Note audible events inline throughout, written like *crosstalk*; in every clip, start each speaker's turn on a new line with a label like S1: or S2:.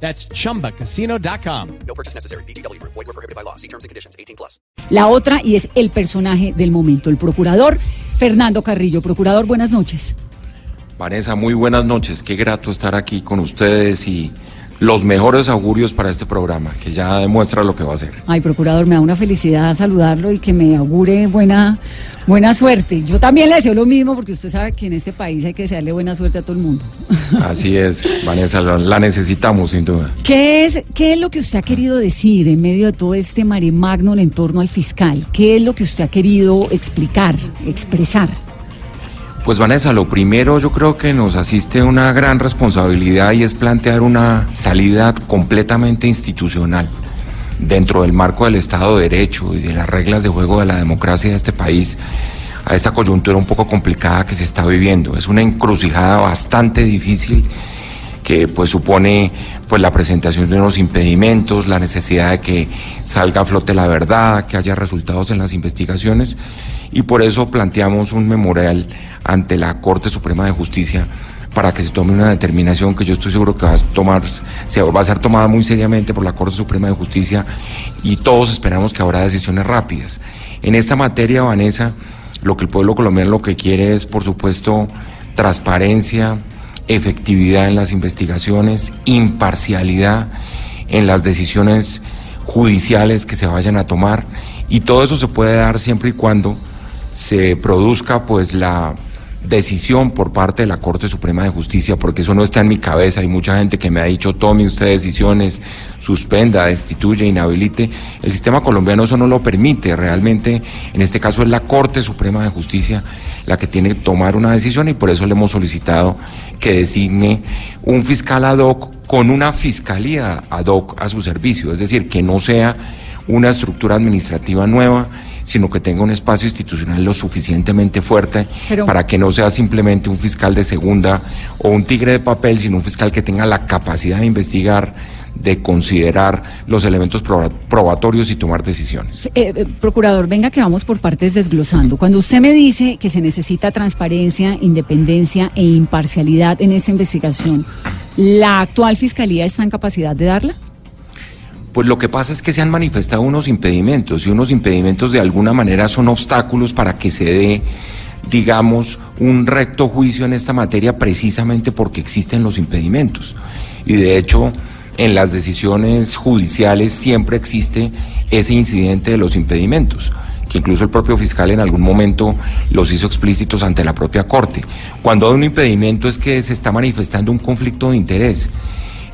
S1: That's chumbacasino.com.
S2: No purchase necessary. BGW. Void were prohibited by law. See terms and conditions. 18 plus.
S3: La otra, y es el personaje del momento, el procurador Fernando Carrillo. Procurador, buenas noches.
S4: Vanessa, muy buenas noches. Qué grato estar aquí con ustedes y los mejores augurios para este programa, que ya demuestra lo que va a hacer.
S3: Ay, procurador, me da una felicidad saludarlo y que me augure buena, buena suerte. Yo también le deseo lo mismo porque usted sabe que en este país hay que desearle buena suerte a todo el mundo. *laughs*
S4: Así es, Vanessa, la, necesitamos sin duda.
S3: ¿Qué es, ¿Qué es lo que usted ha querido decir en medio de todo este marimagno en torno al fiscal? ¿Qué es lo que usted ha querido explicar, expresar?
S4: Pues Vanessa, lo primero yo creo que nos asiste una gran responsabilidad y es plantear una salida completamente institucional dentro del marco del Estado de Derecho y de las reglas de juego de la democracia de este país a esta coyuntura un poco complicada que se está viviendo. Es una encrucijada bastante difícil que pues supone pues la presentación de unos impedimentos, la necesidad de que salga a flote la verdad, que haya resultados en las investigaciones y por eso planteamos un memorial ante la Corte Suprema de Justicia para que se tome una determinación que yo estoy seguro que va a tomar, va a ser tomada muy seriamente por la Corte Suprema de Justicia y todos esperamos que habrá decisiones rápidas. En esta materia, Vanessa, lo que el pueblo colombiano lo que quiere es, por supuesto, transparencia, efectividad en las investigaciones, imparcialidad en las decisiones judiciales que se vayan a tomar. Y todo eso se puede dar siempre y cuando se produzca pues la decisión por parte de la Corte Suprema de Justicia, porque eso no está en mi cabeza. Hay mucha gente que me ha dicho, tome usted decisiones, suspenda, destituye, inhabilite. El sistema colombiano eso no lo permite. Realmente, en este caso es la Corte Suprema de Justicia la que tiene que tomar una decisión y por eso le hemos solicitado que designe un fiscal ad hoc con una fiscalía ad hoc a su servicio, es decir, que no sea una estructura administrativa nueva, sino que tenga un espacio institucional lo suficientemente fuerte
S3: Pero-
S4: para que no sea simplemente un fiscal de segunda o un tigre de papel, sino un fiscal que tenga la capacidad de investigar, de considerar los elementos proba- probatorios y tomar decisiones.
S3: Eh, eh, procurador, venga que vamos por partes desglosando. Cuando usted me dice que se necesita transparencia, independencia e imparcialidad en esta investigación, ¿la actual fiscalía está en capacidad de darla?
S4: Pues lo que pasa es que se han manifestado unos impedimentos y unos impedimentos de alguna manera son obstáculos para que se dé, digamos, un recto juicio en esta materia precisamente porque existen los impedimentos. Y de hecho, en las decisiones judiciales siempre existe ese incidente de los impedimentos que incluso el propio fiscal en algún momento los hizo explícitos ante la propia Corte. Cuando hay un impedimento es que se está manifestando un conflicto de interés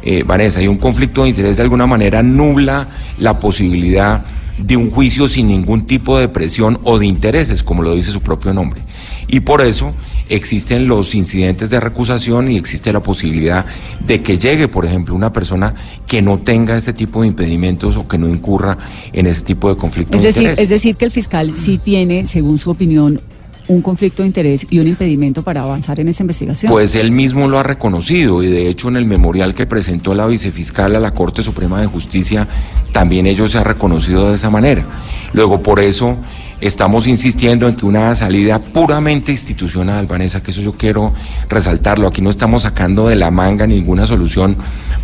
S4: eh, Vanessa, y un conflicto de interés de alguna manera nubla la posibilidad de un juicio sin ningún tipo de presión o de intereses, como lo dice su propio nombre. Y por eso existen los incidentes de recusación y existe la posibilidad de que llegue, por ejemplo, una persona que no tenga este tipo de impedimentos o que no incurra en ese tipo de conflicto
S3: Es
S4: de
S3: decir,
S4: interés.
S3: es decir, que el fiscal sí tiene, según su opinión, un conflicto de interés y un impedimento para avanzar en esa investigación.
S4: Pues él mismo lo ha reconocido y de hecho en el memorial que presentó la vicefiscal a la Corte Suprema de Justicia también ello se ha reconocido de esa manera. Luego por eso estamos insistiendo en que una salida puramente institucional, Vanessa, que eso yo quiero resaltarlo, aquí no estamos sacando de la manga ninguna solución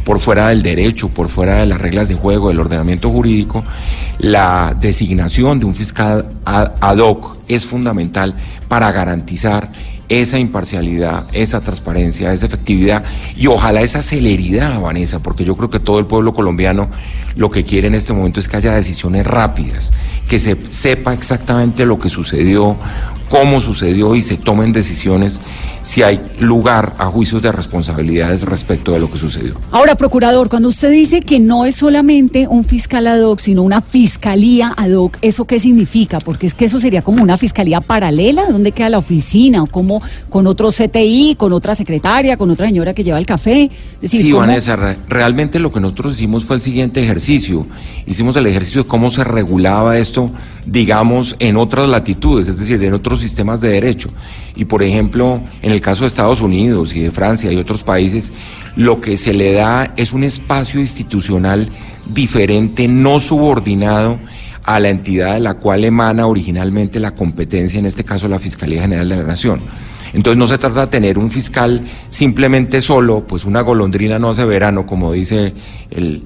S4: por fuera del derecho, por fuera de las reglas de juego, del ordenamiento jurídico, la designación de un fiscal ad ad hoc es fundamental para garantizar esa imparcialidad, esa transparencia, esa efectividad y ojalá esa celeridad, Vanessa, porque yo creo que todo el pueblo colombiano lo que quiere en este momento es que haya decisiones rápidas, que se sepa exactamente lo que sucedió cómo sucedió y se tomen decisiones si hay lugar a juicios de responsabilidades respecto de lo que sucedió.
S3: Ahora, procurador, cuando usted dice que no es solamente un fiscal ad hoc, sino una fiscalía ad hoc, ¿eso qué significa? Porque es que eso sería como una fiscalía paralela, ¿dónde queda la oficina? ¿O como con otro CTI, con otra secretaria, con otra señora que lleva el café?
S4: sí, Vanessa, realmente lo que nosotros hicimos fue el siguiente ejercicio. Hicimos el ejercicio de cómo se regulaba esto, digamos, en otras latitudes, es decir, en otros sistemas de derecho. Y por ejemplo, en el caso de Estados Unidos y de Francia y otros países, lo que se le da es un espacio institucional diferente, no subordinado a la entidad de la cual emana originalmente la competencia, en este caso la Fiscalía General de la Nación. Entonces no se trata de tener un fiscal simplemente solo, pues una golondrina no hace verano, como dice el,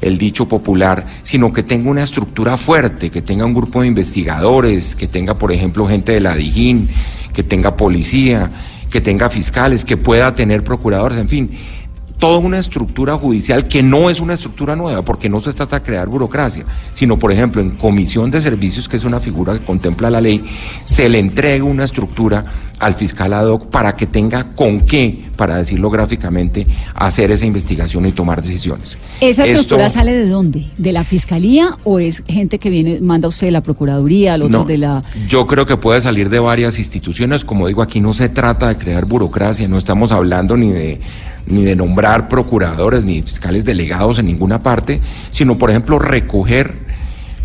S4: el dicho popular, sino que tenga una estructura fuerte, que tenga un grupo de investigadores, que tenga, por ejemplo, gente de la Dijín, que tenga policía, que tenga fiscales, que pueda tener procuradores, en fin toda una estructura judicial que no es una estructura nueva, porque no se trata de crear burocracia, sino, por ejemplo, en comisión de servicios, que es una figura que contempla la ley, se le entrega una estructura al fiscal ad hoc para que tenga con qué, para decirlo gráficamente, hacer esa investigación y tomar decisiones.
S3: ¿Esa estructura sale de dónde? ¿De la fiscalía o es gente que viene, manda usted de la Procuraduría, al otro de la...?
S4: Yo creo que puede salir de varias instituciones, como digo, aquí no se trata de crear burocracia, no estamos hablando ni de ni de nombrar procuradores ni fiscales delegados en ninguna parte, sino, por ejemplo, recoger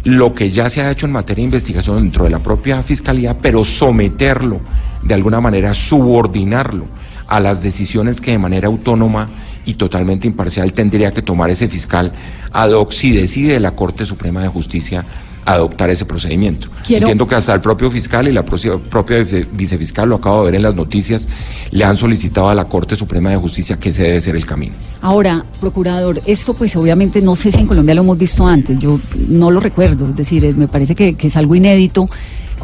S4: lo que ya se ha hecho en materia de investigación dentro de la propia fiscalía, pero someterlo, de alguna manera, subordinarlo a las decisiones que de manera autónoma y totalmente imparcial tendría que tomar ese fiscal ad hoc si decide la Corte Suprema de Justicia adoptar ese procedimiento. Entiendo que hasta el propio fiscal y la propia vicefiscal, lo acabo de ver en las noticias, le han solicitado a la Corte Suprema de Justicia que ese debe ser el camino.
S3: Ahora, procurador, esto pues obviamente no sé si en Colombia lo hemos visto antes, yo no lo recuerdo, es decir, me parece que, que es algo inédito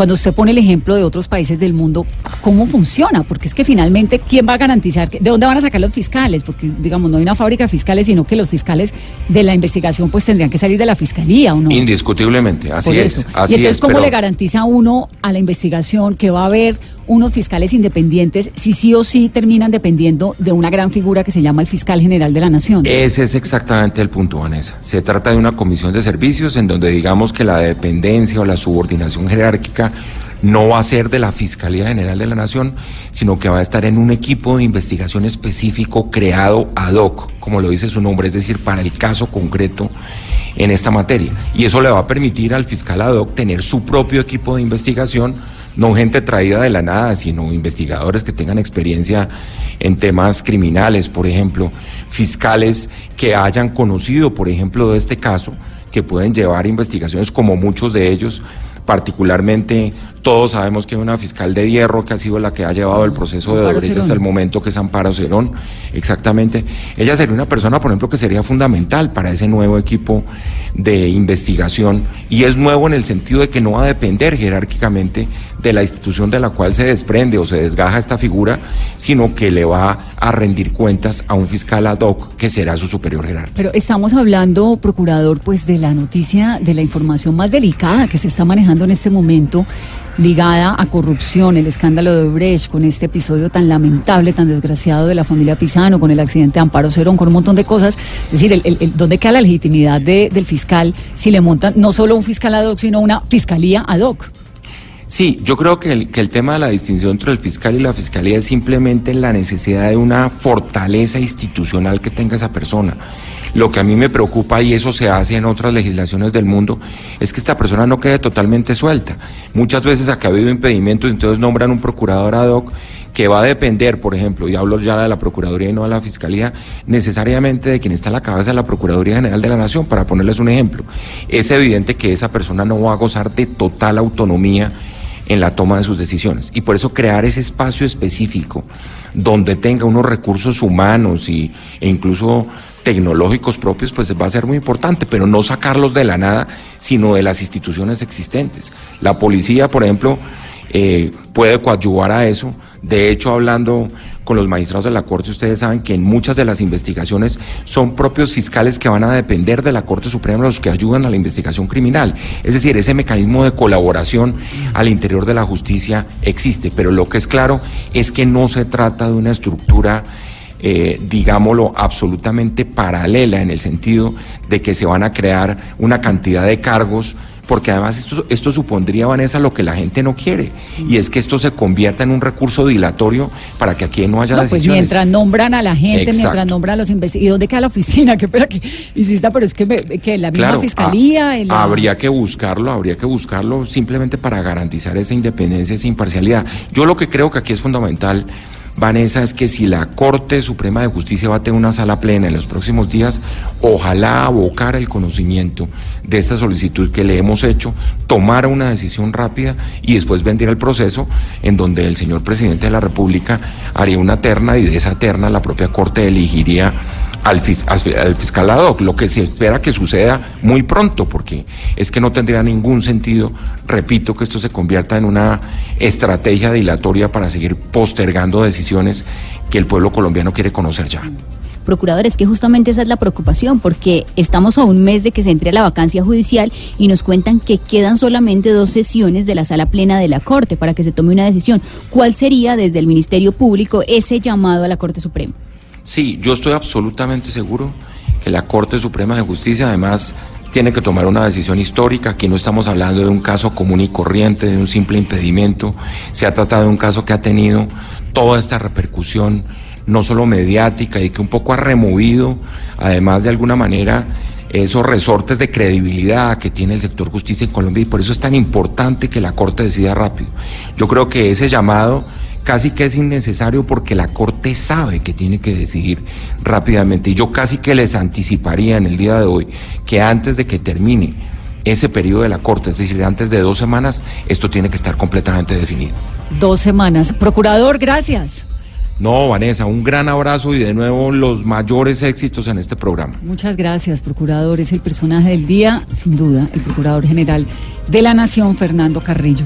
S3: cuando usted pone el ejemplo de otros países del mundo, ¿cómo funciona? Porque es que finalmente, ¿quién va a garantizar? Que, ¿De dónde van a sacar los fiscales? Porque, digamos, no hay una fábrica de fiscales, sino que los fiscales de la investigación pues tendrían que salir de la fiscalía, ¿o no?
S4: Indiscutiblemente, así es.
S3: y entonces, ¿cómo le garantiza uno a la investigación que va a haber unos fiscales independientes si sí o sí terminan dependiendo de una gran figura que se llama el fiscal general de la nación.
S4: Ese es exactamente el punto, Vanessa. Se trata de una comisión de servicios en donde digamos que la dependencia o la subordinación jerárquica no va a ser de la Fiscalía General de la Nación, sino que va a estar en un equipo de investigación específico creado ad hoc, como lo dice su nombre, es decir, para el caso concreto en esta materia. Y eso le va a permitir al fiscal ad hoc tener su propio equipo de investigación no gente traída de la nada, sino investigadores que tengan experiencia en temas criminales, por ejemplo, fiscales que hayan conocido, por ejemplo, de este caso, que pueden llevar investigaciones como muchos de ellos. Particularmente todos sabemos que hay una fiscal de hierro que ha sido la que ha llevado el proceso de Odebrecht hasta el momento, que es Amparo Cerón, exactamente. Ella sería una persona, por ejemplo, que sería fundamental para ese nuevo equipo de investigación. Y es nuevo en el sentido de que no va a depender jerárquicamente de la institución de la cual se desprende o se desgaja esta figura, sino que le va a rendir cuentas a un fiscal ad hoc que será su superior jerárquico.
S3: Pero estamos hablando, procurador, pues de la noticia, de la información más delicada que se está manejando en este momento ligada a corrupción, el escándalo de Brecht, con este episodio tan lamentable, tan desgraciado de la familia Pisano, con el accidente de Amparo Cerón, con un montón de cosas. Es decir, el, ¿dónde queda la legitimidad del fiscal si le montan no solo un fiscal ad hoc, sino una fiscalía ad hoc?
S4: Sí, yo creo que el, que el tema de la distinción entre el fiscal y la fiscalía es simplemente la necesidad de una fortaleza institucional que tenga esa persona. Lo que a mí me preocupa, y eso se hace en otras legislaciones del mundo, es que esta persona no quede totalmente suelta. Muchas veces acá ha habido impedimentos, entonces nombran un procurador ad hoc que va a depender, por ejemplo, y hablo ya de la Procuraduría y no de la Fiscalía, necesariamente de quien está a la cabeza de la Procuraduría General de la Nación, para ponerles un ejemplo. Es evidente que esa persona no va a gozar de total autonomía en la toma de sus decisiones. Y por eso crear ese espacio específico donde tenga unos recursos humanos y, e incluso tecnológicos propios, pues va a ser muy importante, pero no sacarlos de la nada, sino de las instituciones existentes. La policía, por ejemplo, eh, puede coadyuvar a eso. De hecho, hablando con los magistrados de la Corte, ustedes saben que en muchas de las investigaciones son propios fiscales que van a depender de la Corte Suprema los que ayudan a la investigación criminal. Es decir, ese mecanismo de colaboración al interior de la justicia existe, pero lo que es claro es que no se trata de una estructura eh, digámoslo, absolutamente paralela en el sentido de que se van a crear una cantidad de cargos porque además esto, esto supondría, Vanessa, lo que la gente no quiere, y es que esto se convierta en un recurso dilatorio para que aquí no haya
S3: no, pues
S4: decisiones.
S3: mientras nombran a la gente, mientras nombran a los investigadores, ¿y dónde queda la oficina? *laughs* Que espera que insista, pero es que, que la misma
S4: Claro,
S3: fiscalía...
S4: a-
S3: en la-
S4: Habría que buscarlo, habría que buscarlo simplemente para garantizar esa independencia, esa imparcialidad. Yo lo que creo que aquí es fundamental, Vanessa, es que si la Corte Suprema de Justicia va a tener una sala plena en los próximos días, ojalá abocar el conocimiento de esta solicitud que le hemos hecho, tomar una decisión rápida y después vendría el proceso en donde el señor presidente de la República haría una terna y de esa terna la propia Corte elegiría al, fis- al- al fiscal ad lo que se espera que suceda muy pronto, porque es que no tendría ningún sentido, repito, que esto se convierta en una estrategia dilatoria para seguir postergando decisiones que el pueblo colombiano quiere conocer ya.
S5: Procurador, es que justamente esa es la preocupación, porque estamos a un mes de que se entre la vacancia judicial y nos cuentan que quedan solamente dos sesiones de la sala plena de la Corte para que se tome una decisión. ¿Cuál sería desde el Ministerio Público ese llamado a la Corte Suprema?
S4: Sí, yo estoy absolutamente seguro que la Corte Suprema de Justicia además tiene que tomar una decisión histórica. Aquí no estamos hablando de un caso común y corriente, de un simple impedimento. Se ha tratado de un caso que ha tenido toda esta repercusión, no solo mediática, y que un poco ha removido, además de alguna manera, esos resortes de credibilidad que tiene el sector justicia en Colombia y por eso es tan importante que la Corte decida rápido. Yo creo que ese llamado casi que es innecesario porque la Corte sabe que tiene que decidir rápidamente y yo casi que les anticiparía en el día de hoy que antes de que termine ese periodo de la Corte, es decir, antes de dos semanas, esto tiene que estar completamente definido.
S3: Dos semanas. Procurador, gracias.
S4: No, Vanessa, un gran abrazo y de nuevo los mayores éxitos en este programa.
S3: Muchas gracias, procurador. Es el personaje del día, sin duda, el procurador general de la Nación, Fernando Carrillo.